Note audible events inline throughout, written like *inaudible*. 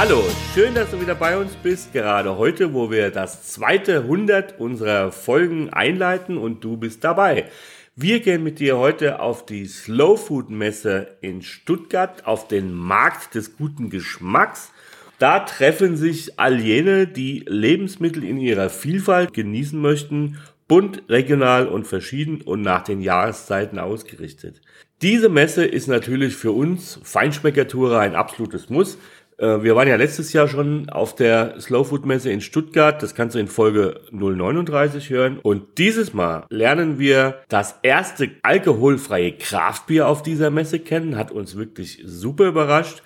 Hallo, schön, dass du wieder bei uns bist. Gerade heute, wo wir das zweite 100 unserer Folgen einleiten und du bist dabei. Wir gehen mit dir heute auf die Slow Food Messe in Stuttgart, auf den Markt des guten Geschmacks. Da treffen sich all jene, die Lebensmittel in ihrer Vielfalt genießen möchten, bunt, regional und verschieden und nach den Jahreszeiten ausgerichtet. Diese Messe ist natürlich für uns Feinschmeckertourer ein absolutes Muss. Äh, wir waren ja letztes Jahr schon auf der Slow Food Messe in Stuttgart. Das kannst du in Folge 039 hören. Und dieses Mal lernen wir das erste alkoholfreie Kraftbier auf dieser Messe kennen. Hat uns wirklich super überrascht.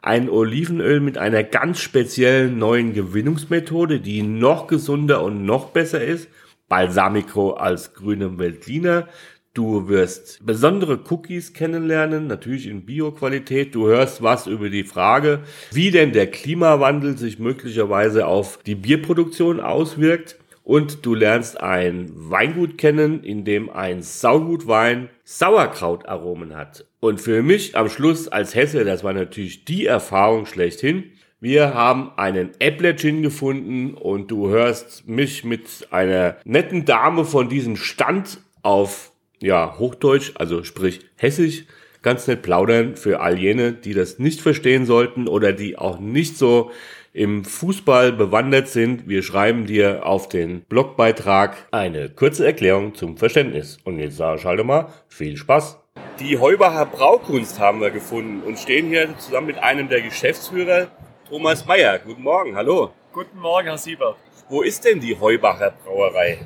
Ein Olivenöl mit einer ganz speziellen neuen Gewinnungsmethode, die noch gesunder und noch besser ist. Balsamico als grünem Veltliner. Du wirst besondere Cookies kennenlernen, natürlich in Bio-Qualität. Du hörst was über die Frage, wie denn der Klimawandel sich möglicherweise auf die Bierproduktion auswirkt. Und du lernst ein Weingut kennen, in dem ein Saugutwein Sauerkrautaromen hat. Und für mich am Schluss als Hesse, das war natürlich die Erfahrung schlechthin. Wir haben einen Äpplergin gefunden und du hörst mich mit einer netten Dame von diesem Stand auf ja, Hochdeutsch, also sprich Hessisch, ganz nett plaudern für all jene, die das nicht verstehen sollten oder die auch nicht so im Fußball bewandert sind. Wir schreiben dir auf den Blogbeitrag eine kurze Erklärung zum Verständnis. Und jetzt sage ich halt mal, viel Spaß. Die Heubacher Braukunst haben wir gefunden und stehen hier zusammen mit einem der Geschäftsführer, Thomas Meyer. Guten Morgen, hallo. Guten Morgen, Herr Siebert. Wo ist denn die Heubacher Brauerei?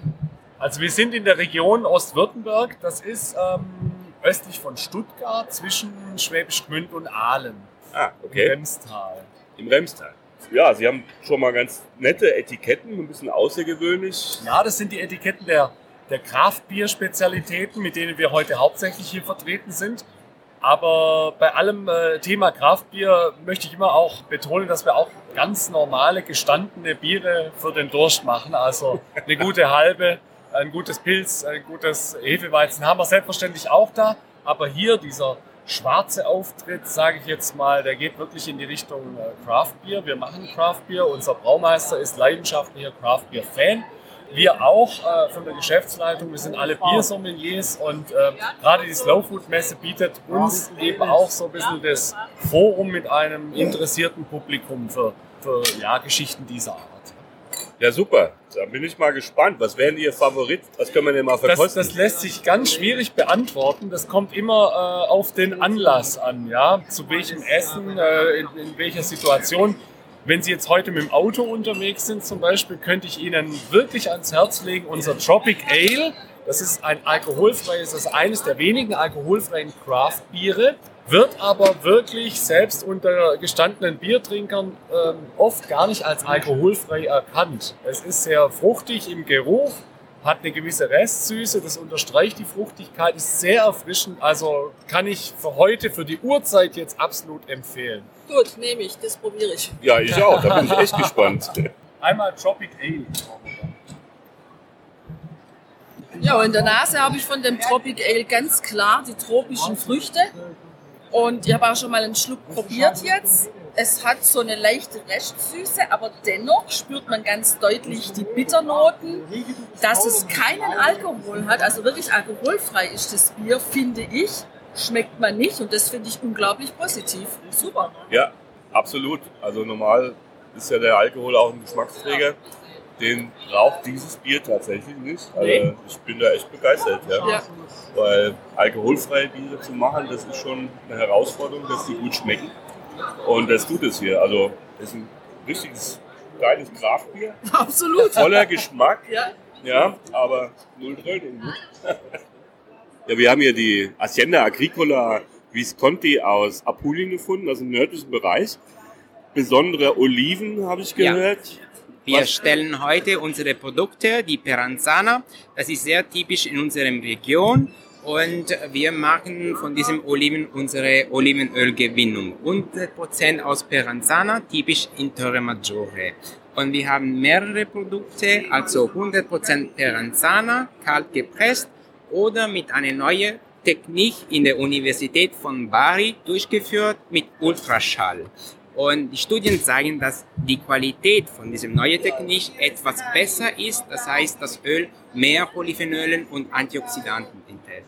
Also wir sind in der Region Ostwürttemberg. Das ist ähm, östlich von Stuttgart zwischen Schwäbisch Gmünd und Aalen. Ah, okay. Im Remstal. Im Remstal. Ja, Sie haben schon mal ganz nette Etiketten, ein bisschen außergewöhnlich. Ja, das sind die Etiketten der, der Kraftbier-Spezialitäten, mit denen wir heute hauptsächlich hier vertreten sind. Aber bei allem äh, Thema Kraftbier möchte ich immer auch betonen, dass wir auch ganz normale, gestandene Biere für den Durst machen. Also eine gute halbe, ein gutes Pilz, ein gutes Hefeweizen haben wir selbstverständlich auch da. Aber hier dieser schwarze Auftritt, sage ich jetzt mal, der geht wirklich in die Richtung äh, Craft Beer. Wir machen Craft Beer. Unser Braumeister ist leidenschaftlicher Craft Beer Fan. Wir auch äh, von der Geschäftsleitung, wir sind alle Biersommeliers und äh, gerade die Slow Food Messe bietet uns eben auch so ein bisschen das Forum mit einem interessierten Publikum für, für ja, Geschichten dieser Art. Ja, super. Da bin ich mal gespannt. Was wären Ihr Favorit? Was können wir denn mal verkosten? Das, das lässt sich ganz schwierig beantworten. Das kommt immer äh, auf den Anlass an, ja. Zu welchem Essen, äh, in, in welcher Situation. Wenn Sie jetzt heute mit dem Auto unterwegs sind zum Beispiel, könnte ich Ihnen wirklich ans Herz legen, unser Tropic Ale. Das ist ein alkoholfreies, das ist eines der wenigen alkoholfreien Craft-Biere, wird aber wirklich selbst unter gestandenen Biertrinkern ähm, oft gar nicht als alkoholfrei erkannt. Es ist sehr fruchtig im Geruch, hat eine gewisse Restsüße, das unterstreicht die Fruchtigkeit, ist sehr erfrischend. Also kann ich für heute, für die Uhrzeit jetzt absolut empfehlen. Gut, nehme ich, das probiere ich. Ja, ich auch. Da bin ich echt gespannt. *laughs* Einmal Tropic Ale. Ja, und in der Nase habe ich von dem Tropic Ale ganz klar die tropischen Früchte. Und ich habe auch schon mal einen Schluck probiert jetzt. Es hat so eine leichte Restsüße, aber dennoch spürt man ganz deutlich die Bitternoten. Dass es keinen Alkohol hat, also wirklich alkoholfrei ist das Bier, finde ich, schmeckt man nicht. Und das finde ich unglaublich positiv. Super. Ja, absolut. Also normal ist ja der Alkohol auch ein Geschmacksträger. Den braucht dieses Bier tatsächlich nicht. Also Nee. ich bin da echt begeistert. Ja. Ja. Weil alkoholfreie Biere zu machen, das ist schon eine Herausforderung, dass die gut schmecken. Und das tut es hier. Also es ist ein richtiges geiles Kraftbier, *laughs* Absolut. voller Geschmack. Ja. Ja, aber null Tröten. *laughs* Ja, wir haben hier die Hacienda Agricola Visconti aus Apulien gefunden, also im nördlichen Bereich. Besondere Oliven, habe ich Ja. Wir stellen heute unsere Produkte, die Peranzana. Das ist sehr typisch in unserer Region. Und wir machen von diesem Oliven unsere Olivenölgewinnung. 100% aus Peranzana, typisch in Torre Maggiore. Und wir haben mehrere Produkte, also 100% Peranzana, kalt gepresst oder mit einer neuen Technik in der Universität von Bari durchgeführt mit Ultraschall. Und die Studien zeigen, dass die Qualität von diesem neuen Technik etwas besser ist. Das heißt, das Öl mehr Polyphenolen und Antioxidanten enthält.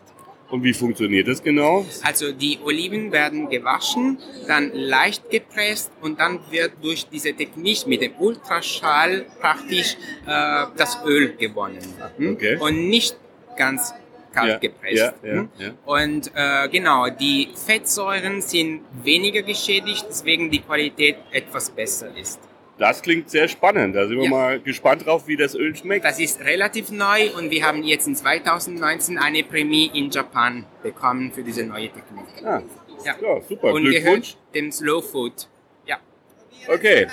Und wie funktioniert das genau? Also die Oliven werden gewaschen, dann leicht gepresst und dann wird durch diese Technik mit dem Ultraschall praktisch äh, das Öl gewonnen. Hm? Okay. Und nicht ganz kalt ja, gepresst. Ja, ja, hm? ja. Und äh, genau, die Fettsäuren sind weniger geschädigt, deswegen die Qualität etwas besser ist. Das klingt sehr spannend. Da sind wir mal gespannt drauf, wie das Öl schmeckt. Das ist relativ neu und wir haben jetzt in 2019 eine Prämie in Japan bekommen für diese neue Technik. Ah. Ja. ja, super. Und gehört dem Slow Food. Ja. Okay.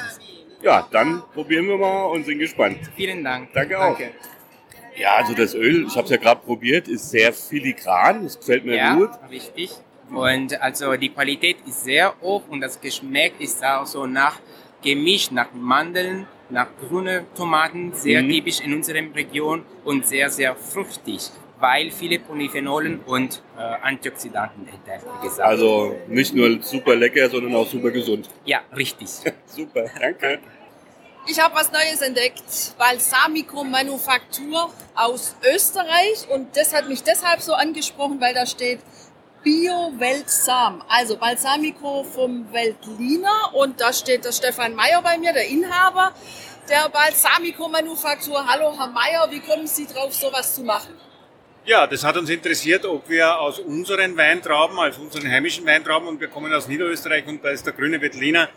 Ja, dann probieren wir mal und sind gespannt. Vielen Dank. Danke auch. Danke. Ja, also das Öl, ich habe es ja gerade probiert, ist sehr filigran. Das gefällt mir ja, gut. richtig. Und also die Qualität ist sehr hoch und das Geschmack ist auch so nach gemischt nach Mandeln, nach grünen Tomaten, sehr mhm. typisch in unserer Region und sehr, sehr fruchtig, weil viele Polyphenolen und äh, Antioxidanten enthält. Also nicht nur super lecker, sondern auch super gesund. Ja, richtig. *laughs* super, danke. Ich habe was Neues entdeckt, Balsamico Manufaktur aus Österreich und das hat mich deshalb so angesprochen, weil da steht Bio-Weltsam, also Balsamico vom Weltliner und da steht der Stefan Meyer bei mir, der Inhaber der Balsamico-Manufaktur. Hallo Herr Meyer, wie kommen Sie drauf, sowas zu machen? Ja, das hat uns interessiert, ob wir aus unseren Weintrauben, also unseren heimischen Weintrauben, und wir kommen aus Niederösterreich und da ist der grüne Veltliner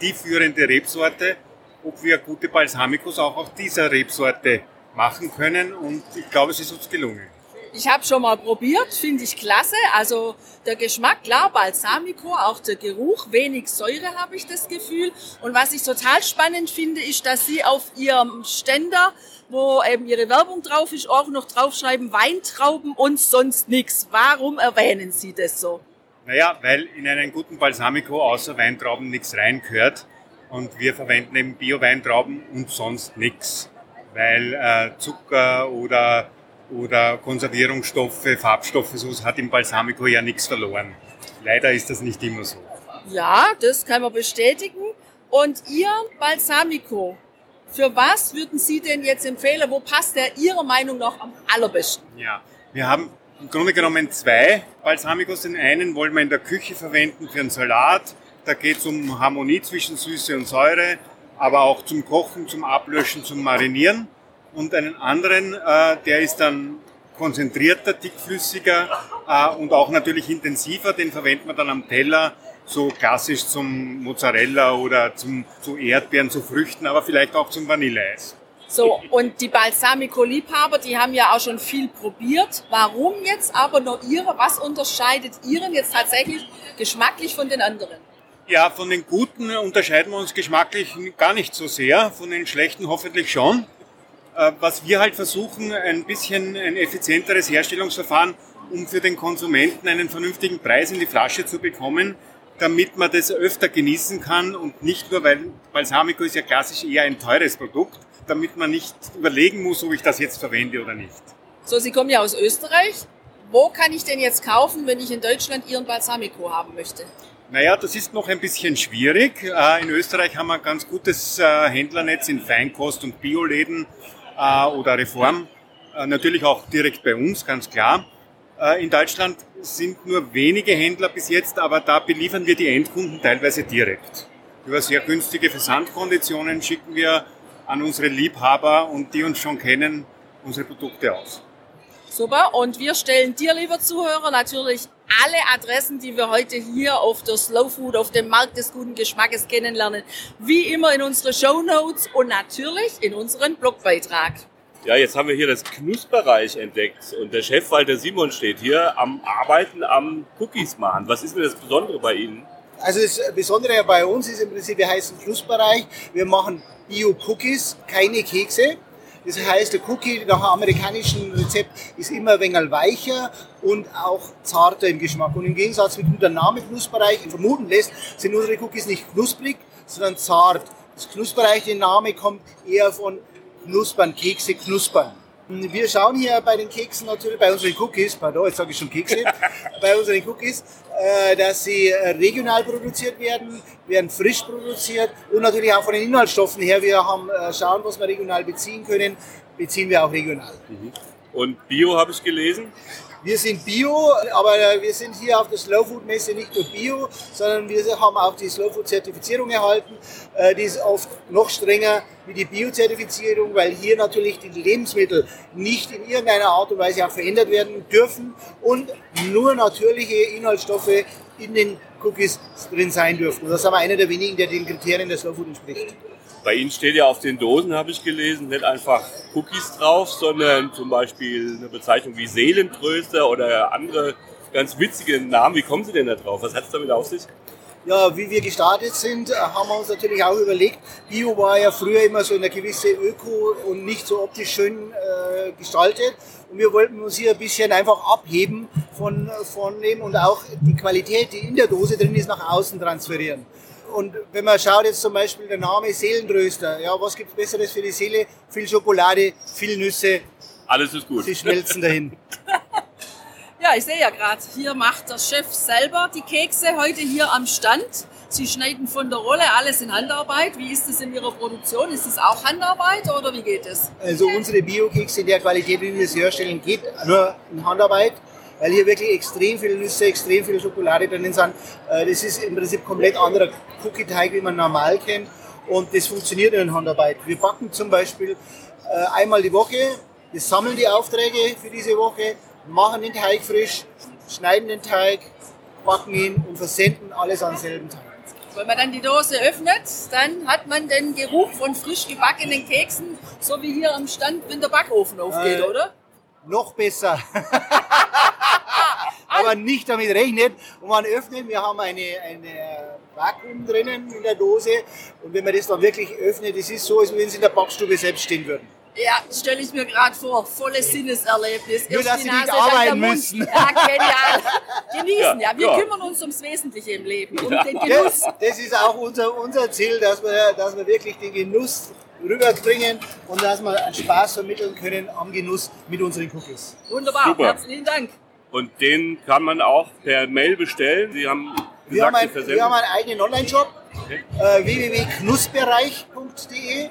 die führende Rebsorte, ob wir gute Balsamicos auch aus dieser Rebsorte machen können und ich glaube, es ist uns gelungen. Ich habe schon mal probiert, finde ich klasse. Also der Geschmack, klar, Balsamico, auch der Geruch, wenig Säure habe ich das Gefühl. Und was ich total spannend finde, ist, dass Sie auf Ihrem Ständer, wo eben Ihre Werbung drauf ist, auch noch draufschreiben, Weintrauben und sonst nichts. Warum erwähnen Sie das so? Naja, weil in einen guten Balsamico außer Weintrauben nichts reingehört. Und wir verwenden eben Bio-Weintrauben und sonst nichts. Weil äh, Zucker oder oder Konservierungsstoffe, Farbstoffe, so hat im Balsamico ja nichts verloren. Leider ist das nicht immer so. Ja, das kann man bestätigen. Und Ihr Balsamico, für was würden Sie denn jetzt empfehlen? Wo passt der Ihrer Meinung nach am allerbesten? Ja, wir haben im Grunde genommen zwei Balsamicos. Den einen wollen wir in der Küche verwenden für einen Salat. Da geht es um Harmonie zwischen Süße und Säure, aber auch zum Kochen, zum Ablöschen, zum Marinieren und einen anderen, äh, der ist dann konzentrierter, dickflüssiger äh, und auch natürlich intensiver. Den verwendet man dann am Teller, so klassisch zum Mozzarella oder zum, zu Erdbeeren, zu Früchten, aber vielleicht auch zum Vanilleeis. So, und die Balsamico-Liebhaber, die haben ja auch schon viel probiert. Warum jetzt aber nur Ihre? Was unterscheidet Ihren jetzt tatsächlich geschmacklich von den anderen? Ja, von den Guten unterscheiden wir uns geschmacklich gar nicht so sehr, von den Schlechten hoffentlich schon. Äh, was wir halt versuchen, ein bisschen ein effizienteres Herstellungsverfahren, um für den Konsumenten einen vernünftigen Preis in die Flasche zu bekommen, damit man das öfter genießen kann und nicht nur, weil Balsamico ist ja klassisch eher ein teures Produkt, damit man nicht überlegen muss, ob ich das jetzt verwende oder nicht. So, Sie kommen ja aus Österreich. Wo kann ich denn jetzt kaufen, wenn ich in Deutschland Ihren Balsamico haben möchte? Naja, das ist noch ein bisschen schwierig. Äh, in Österreich haben wir ein ganz gutes äh, Händlernetz in Feinkost- und Bioläden äh, oder Reform. Natürlich auch direkt bei uns, ganz klar. In Deutschland sind nur wenige Händler bis jetzt, aber da beliefern wir die Endkunden teilweise direkt. Über sehr günstige Versandkonditionen schicken wir an unsere Liebhaber und die uns schon kennen, unsere Produkte aus. Super. Und wir stellen dir, lieber Zuhörer, natürlich alle Adressen, die wir heute hier auf der Slow Food, auf dem Markt des guten Geschmackes kennenlernen, wie immer in unsere Show Notes und natürlich in unseren Blogbeitrag. Ja, jetzt haben wir hier das Knusperreich entdeckt und der Chef Walter Simon steht hier am Arbeiten am Cookies machen. Was ist denn das Besondere bei Ihnen? Also das Besondere bei uns ist im Prinzip, wir heißen Flussbereich. Wir machen Bio-Cookies, keine Kekse. Das heißt, der Cookie nach amerikanischen Rezept ist immer ein wenig weicher und auch zarter im Geschmack. Und im Gegensatz mit der Name Knussbereich vermuten lässt, sind unsere Cookies nicht knusprig, sondern zart. Das Knussbereich, der Name kommt eher von Knuspern, Kekse knuspern. Wir schauen hier bei den Keksen natürlich, bei unseren Cookies, pardon, jetzt sage ich schon Kekse, *laughs* bei unseren Cookies, äh, dass sie äh, regional produziert werden, werden frisch produziert und natürlich auch von den Inhaltsstoffen her. Wir haben äh, schauen, was wir regional beziehen können, beziehen wir auch regional. Und Bio habe ich gelesen. Wir sind Bio, aber wir sind hier auf der Slow Food Messe nicht nur Bio, sondern wir haben auch die Slow Food Zertifizierung erhalten. Äh, Die ist oft noch strenger wie die Bio-Zertifizierung, weil hier natürlich die Lebensmittel nicht in irgendeiner Art und Weise auch verändert werden dürfen und nur natürliche Inhaltsstoffe in den Cookies drin sein dürfen. Und das ist aber einer der wenigen, der den Kriterien der Slow entspricht. Bei Ihnen steht ja auf den Dosen, habe ich gelesen, nicht einfach Cookies drauf, sondern zum Beispiel eine Bezeichnung wie Seelentröster oder andere ganz witzige Namen. Wie kommen Sie denn da drauf? Was hat es damit auf sich? Ja, wie wir gestartet sind, äh, haben wir uns natürlich auch überlegt, Bio war ja früher immer so eine gewisse Öko und nicht so optisch schön äh, gestaltet. Und wir wollten uns hier ein bisschen einfach abheben von, von dem und auch die Qualität, die in der Dose drin ist, nach außen transferieren. Und wenn man schaut jetzt zum Beispiel der Name Seelentröster, ja, was gibt's Besseres für die Seele? Viel Schokolade, viel Nüsse, Alles ist gut. sie schmelzen dahin. *laughs* Ja, ich sehe ja gerade, hier macht der Chef selber die Kekse heute hier am Stand. Sie schneiden von der Rolle alles in Handarbeit. Wie ist es in Ihrer Produktion? Ist es auch Handarbeit oder wie geht es? Also unsere Bio-Kekse in der Qualität, wie wir sie herstellen, geht nur in Handarbeit, weil hier wirklich extrem viele Nüsse, extrem viel Schokolade drin sind. Äh, Das ist im Prinzip komplett anderer Cookie-Teig, wie man normal kennt. Und das funktioniert in Handarbeit. Wir backen zum Beispiel äh, einmal die Woche, wir sammeln die Aufträge für diese Woche, machen den Teig frisch, schneiden den Teig, backen ihn und versenden alles am selben Tag. Wenn man dann die Dose öffnet, dann hat man den Geruch von frisch gebackenen Keksen, so wie hier am Stand, wenn der Backofen aufgeht, Äh, oder? noch besser. *laughs* Aber nicht damit rechnet. Und man öffnet, wir haben eine, eine Vakuum drinnen in der Dose. Und wenn man das dann wirklich öffnet, es ist so, als wenn sie in der Backstube selbst stehen würden. Ja, stelle ich mir gerade vor. Volles Sinneserlebnis. Nur, Erst dass die Sie nicht arbeiten müssen. Ja, genial. *laughs* Genießen, ja. Ja, Wir ja. kümmern uns ums Wesentliche im Leben. Um den Das, Genuss. das ist auch unser, unser Ziel, dass wir, dass wir wirklich den Genuss rüberbringen und dass wir einen Spaß vermitteln können am Genuss mit unseren Cookies. Wunderbar. Super. Herzlichen Dank. Und den kann man auch per Mail bestellen. Sie haben Wir haben, gesagt, Sie ein, versenden. wir haben einen eigenen Online-Shop, äh, www.knussbereich.de.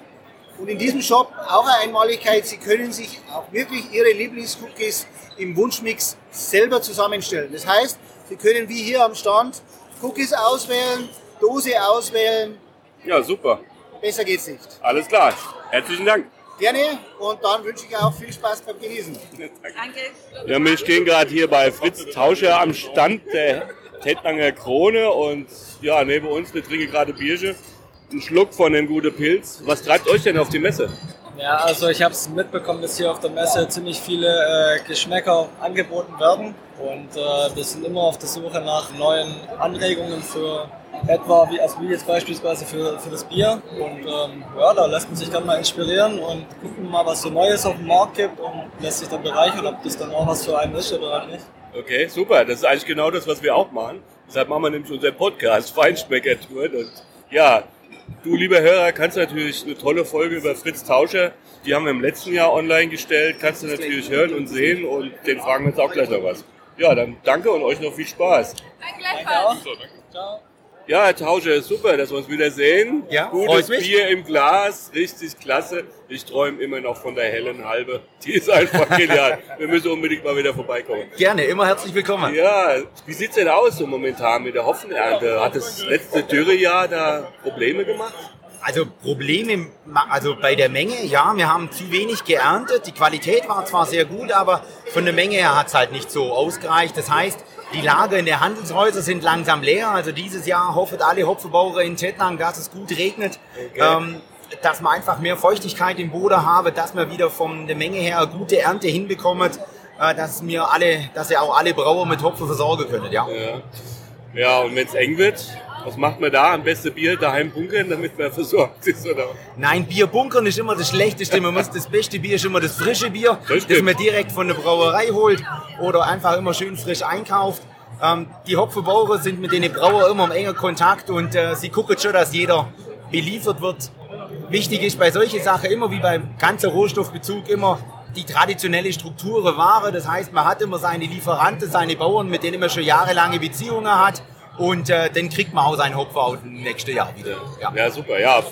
Und in diesem Shop auch eine Einmaligkeit, Sie können sich auch wirklich Ihre Lieblingscookies im Wunschmix selber zusammenstellen. Das heißt, Sie können wie hier am Stand Cookies auswählen, Dose auswählen. Ja, super. Besser geht's nicht. Alles klar. Herzlichen Dank. Gerne und dann wünsche ich auch viel Spaß beim Genießen. *laughs* Danke. Ja, wir stehen gerade hier bei Fritz Tauscher am Stand der Tettlanger Krone und ja, neben uns, wir trinken gerade Bierchen. Einen Schluck von dem guten Pilz. Was treibt euch denn auf die Messe? Ja, also ich habe es mitbekommen, dass hier auf der Messe ziemlich viele äh, Geschmäcker angeboten werden und äh, wir sind immer auf der Suche nach neuen Anregungen für etwa, wie, also wie jetzt beispielsweise für, für das Bier und ähm, ja, da lässt man sich dann mal inspirieren und gucken mal, was so Neues auf dem Markt gibt und lässt sich dann bereichern, ob das dann auch was für einen ist oder halt nicht. Okay, super. Das ist eigentlich genau das, was wir auch machen. Deshalb machen wir nämlich unseren Podcast, Feinschmecker-Tour. Und ja, du, lieber Hörer, kannst natürlich eine tolle Folge über Fritz Tauscher, die haben wir im letzten Jahr online gestellt, kannst du natürlich hören und sehen und den fragen wir jetzt auch gleich noch was. Ja, dann danke und euch noch viel Spaß. Danke gleichfalls. Ciao. Ja, Herr Tauscher, super, dass wir uns wieder sehen. Ja, Gutes. Bier im Glas, richtig klasse. Ich träume immer noch von der hellen Halbe. Die ist einfach genial. *laughs* Wir müssen unbedingt mal wieder vorbeikommen. Gerne, immer herzlich willkommen. Ja, wie sieht's denn aus so momentan mit der Hopfenernte? Hat das letzte Dürrejahr da Probleme gemacht? Also Probleme, also bei der Menge, ja, wir haben zu wenig geerntet. Die Qualität war zwar sehr gut, aber von der Menge her hat es halt nicht so ausgereicht. Das heißt, die Lager in der Handelshäuser sind langsam leer. Also dieses Jahr hoffen alle Hopfenbauer in Tettnang, dass es gut regnet. Ähm, dass man einfach mehr Feuchtigkeit im Boden habe, dass man wieder von der Menge her eine gute Ernte hinbekommen, äh, dass mir alle, dass ihr auch alle Brauer mit Hopfen versorgen können, ja. Ja. Ja, und wenn es eng wird, Was macht man da? Am besten Bier daheim bunkern, damit man versorgt ist, oder? Nein, Bier bunkern ist immer das Schlechteste. Man muss, das beste Bier ist immer das frische Bier, Das das, man direkt von der Brauerei holt oder einfach immer schön frisch einkauft. Ähm, die Hopfenbauern sind mit den Brauern immer im engen Kontakt und äh, sie gucken schon, dass jeder beliefert wird. Wichtig ist bei solchen Sachen immer wie beim ganzen Rohstoffbezug immer die traditionelle Struktur der Ware. Das heißt, man hat immer seine Lieferanten, seine Bauern, mit denen man schon jahrelange Beziehungen hat. Und äh, dann kriegt man auch seinen Hopfen auch im nächsten Jahr wieder. Ja. Ja, super. Ja,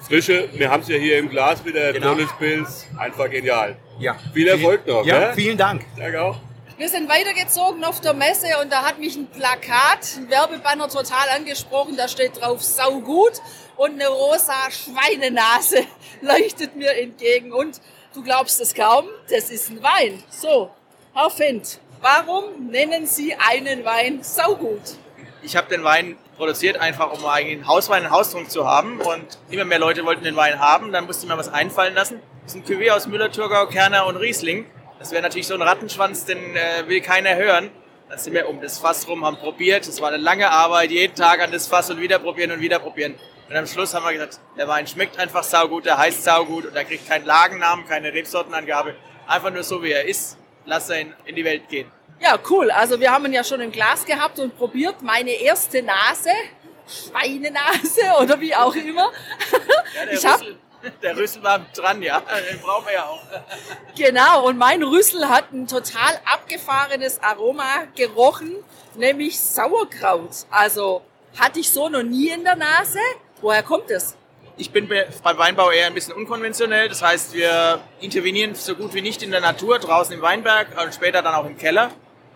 frische. Wir haben es ja hier im Glas wieder. Genau. Pilz. Einfach genial. Ja. Viel Erfolg noch. Ja, gell? vielen Dank. Danke auch. Wir sind weitergezogen auf der Messe und da hat mich ein Plakat, ein Werbebanner total angesprochen. Da steht drauf saugut und eine rosa Schweinenase *laughs* leuchtet mir entgegen. Und du glaubst es kaum, das ist ein Wein. So, Herr Fendt, warum nennen Sie einen Wein saugut? Ich habe den Wein produziert, einfach um einen Hauswein, einen Haustrunk zu haben. Und immer mehr Leute wollten den Wein haben. Dann musste ich mir was einfallen lassen. Das ist ein Cuvée aus Müller, Thurgau, Kerner und Riesling. Das wäre natürlich so ein Rattenschwanz, den äh, will keiner hören. Dann sind wir um das Fass rum, haben probiert. Das war eine lange Arbeit, jeden Tag an das Fass und wieder probieren und wieder probieren. Und am Schluss haben wir gesagt, der Wein schmeckt einfach saugut, der heißt saugut und er kriegt keinen Lagennamen, keine Rebsortenangabe. Einfach nur so, wie er ist. Lass er in die Welt gehen. Ja, cool. Also wir haben ihn ja schon im Glas gehabt und probiert. Meine erste Nase, Schweinenase *laughs* oder wie auch immer. Ja, der, Ich hab- Rüssel, der Rüssel war dran, ja. Den brauchen wir ja auch. Genau, und mein Rüssel hat ein total abgefahrenes Aroma gerochen, nämlich Sauerkraut. Also hatte ich so noch nie in der Nase. Woher kommt es? Ich bin be- beim Weinbau eher ein bisschen unkonventionell. Das heißt, wir intervenieren so gut wie nicht in der Natur, draußen im Weinberg und später dann auch im Keller.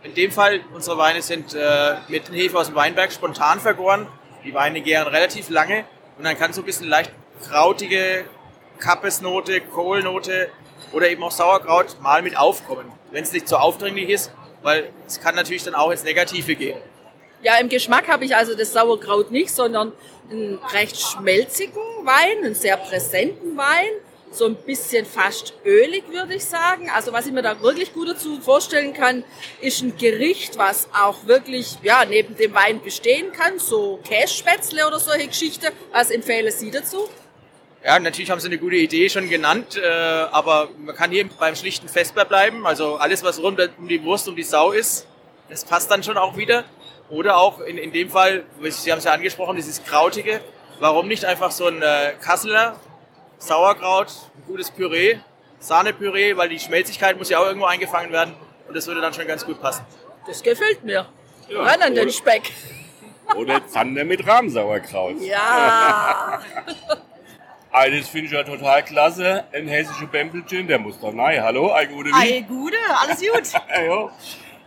In dem Fall, unsere Weine sind äh, mit Hefe aus dem Weinberg spontan vergoren. Die Weine gären relativ lange und dann kann so ein bisschen leicht krautige Kappesnote, Kohlnote oder eben auch Sauerkraut mal mit aufkommen, wenn es nicht so aufdringlich ist, weil es kann natürlich dann auch ins Negative gehen. Ja, im Geschmack habe ich also das Sauerkraut nicht, sondern einen recht schmelzigen Wein, einen sehr präsenten Wein. So ein bisschen fast ölig, würde ich sagen. Also was ich mir da wirklich gut dazu vorstellen kann, ist ein Gericht, was auch wirklich ja, neben dem Wein bestehen kann. So Kässpätzle oder solche Geschichte. Was empfehlen Sie dazu? Ja, natürlich haben sie eine gute Idee schon genannt, äh, aber man kann hier beim schlichten Vesper bleiben. Also alles, was rund um die Wurst, um die Sau ist, das passt dann schon auch wieder. Oder auch in, in dem Fall, Sie haben es ja angesprochen, dieses Krautige. Warum nicht einfach so ein äh, Kasseler, Sauerkraut, ein gutes Püree, Sahnepüree, weil die Schmelzigkeit muss ja auch irgendwo eingefangen werden. Und das würde dann schon ganz gut passen. Das gefällt mir. Ja, Ran an den oder- Speck. Oder Zander mit Rahmsauerkraut. Ja. *laughs* Ah, das finde ich ja total klasse. Ein hessischer Bempelchen, der muss doch nein. Hallo, Eike Ude Ei, Gude, alles gut. *laughs* Ja.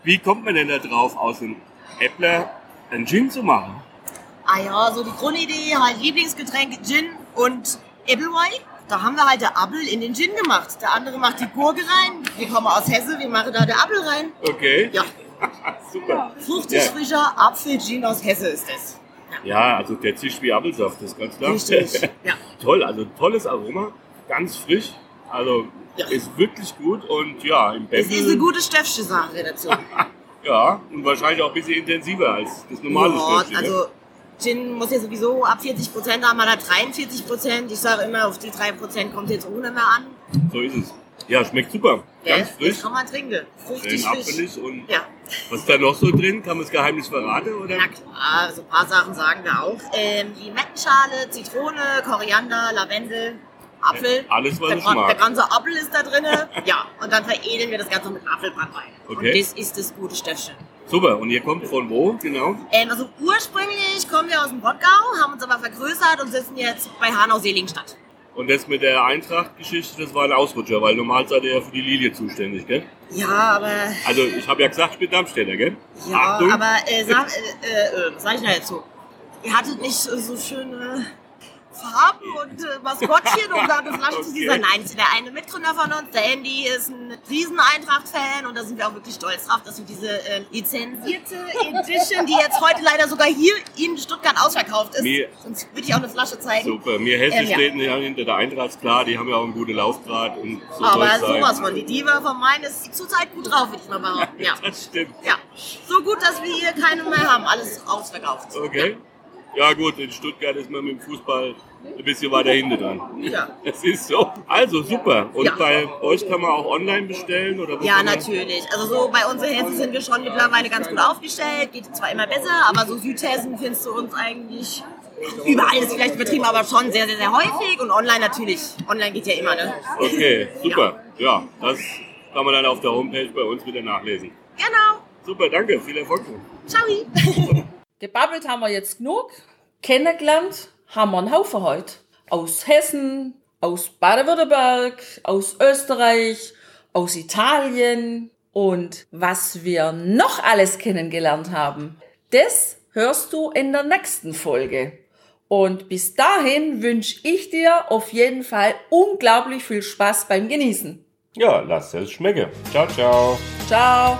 Wie kommt man denn da drauf, aus dem Äppler einen Gin zu machen? Ah ja, so die Grundidee, halt Lieblingsgetränk Gin und Applewhite. Da haben wir halt der Apfel in den Gin gemacht. Der andere macht die Gurke rein. Wir kommen aus Hesse, wir machen da der Apfel rein. Okay. Ja, *laughs* Super. fruchtig Ja. frischer Apfel-Gin aus Hesse ist das. Ja, also der zischt wie Apfelsaft, das ist ganz klar. Richtig, *laughs* ja. Toll, also tolles Aroma, ganz frisch. Also Ja. ist wirklich gut und ja, im Das ist eine gute Stöffsche Sache dazu. *laughs* Ja, und wahrscheinlich auch ein bisschen intensiver als das normale Ja, Schnäppchen, ne? Gin muss ja sowieso ab 40 Prozent haben, man hat 43 Prozent. Ich sage immer, auf die 3 Prozent kommt jetzt ohne mehr an. So ist es. Ja, schmeckt super. Ganz Das frisch, kann man trinken. Fruchtig frisch. und Ja. was ist da noch so drin? Kann man das Geheimnis verraten? Oder? Na klar, so ein paar Sachen sagen wir auch. Ähm, Limettenschale, Zitrone, Koriander, Lavendel, Apfel. Alles, was der, ich mag. der ganze Apfel ist da drin. *laughs* ja, und dann veredeln wir das Ganze mit Apfelbrandwein. Okay. Und das ist das gute Stöffchen. Super, und ihr kommt von wo, genau? Ähm, also ursprünglich kommen wir aus dem Rottgau, haben uns aber vergrößert und sitzen jetzt bei Hanau-Seligenstadt. Und das mit der Eintracht-Geschichte, das war ein Ausrutscher, weil normal seid ihr ja für die Lilie zuständig, gell? Ja, aber... Also ich habe ja gesagt, ich bin Darmstädter, gell? Ja, Achtung. aber äh, sag, äh, äh, äh, sag ich da jetzt so? Ihr hattet nicht so schöne Farben und äh, Maskottchen und da eine Flasche zu dieser. Nein, der eine Mitgründer von uns, der Andy, ist ein riesen Eintracht-Fan und da sind wir auch wirklich stolz drauf, dass wir diese äh, lizenzierte Edition, die jetzt heute leider sogar hier in Stuttgart ausverkauft ist, Mir- sonst würde ich auch eine Flasche zeigen. Super, mir Hesse Ähm, ja. steht ja hinter der Eintracht, klar, die haben ja auch einen guten Laufgrad und so Aber sowas von. Die Diva von meinen ist zurzeit gut drauf, würde ich mal behaupten. Ja. *laughs* Das stimmt. ja. So gut, dass wir hier keine mehr haben. Alles ausverkauft. Okay. Ja gut, in Stuttgart ist man mit dem Fußball ein bisschen weiter hinten dran. Ja. Es ist so. Also super. Und Ja. bei euch kann man auch online bestellen? Oder Ja, natürlich. Also so bei uns in Hessen sind wir schon mittlerweile ganz gut aufgestellt. Geht zwar immer besser, aber so Südhessen findest du uns eigentlich überall ist vielleicht übertrieben, aber schon sehr, sehr, sehr häufig. Und online natürlich. Online geht ja immer, ne? Okay, super. Ja, das kann man dann auf der Homepage bei uns wieder nachlesen. Genau. Super, danke. Viel Erfolg. Ciao. *laughs* Gebabbelt haben wir jetzt genug. Kennengelernt haben wir einen Haufen heute. Aus Hessen, aus Baden-Württemberg, aus Österreich, aus Italien. Und was wir noch alles kennengelernt haben, das hörst du in der nächsten Folge. Und bis dahin wünsche ich dir auf jeden Fall unglaublich viel Spaß beim Genießen. Ja, lasst es schmecken. Ciao, ciao. Ciao.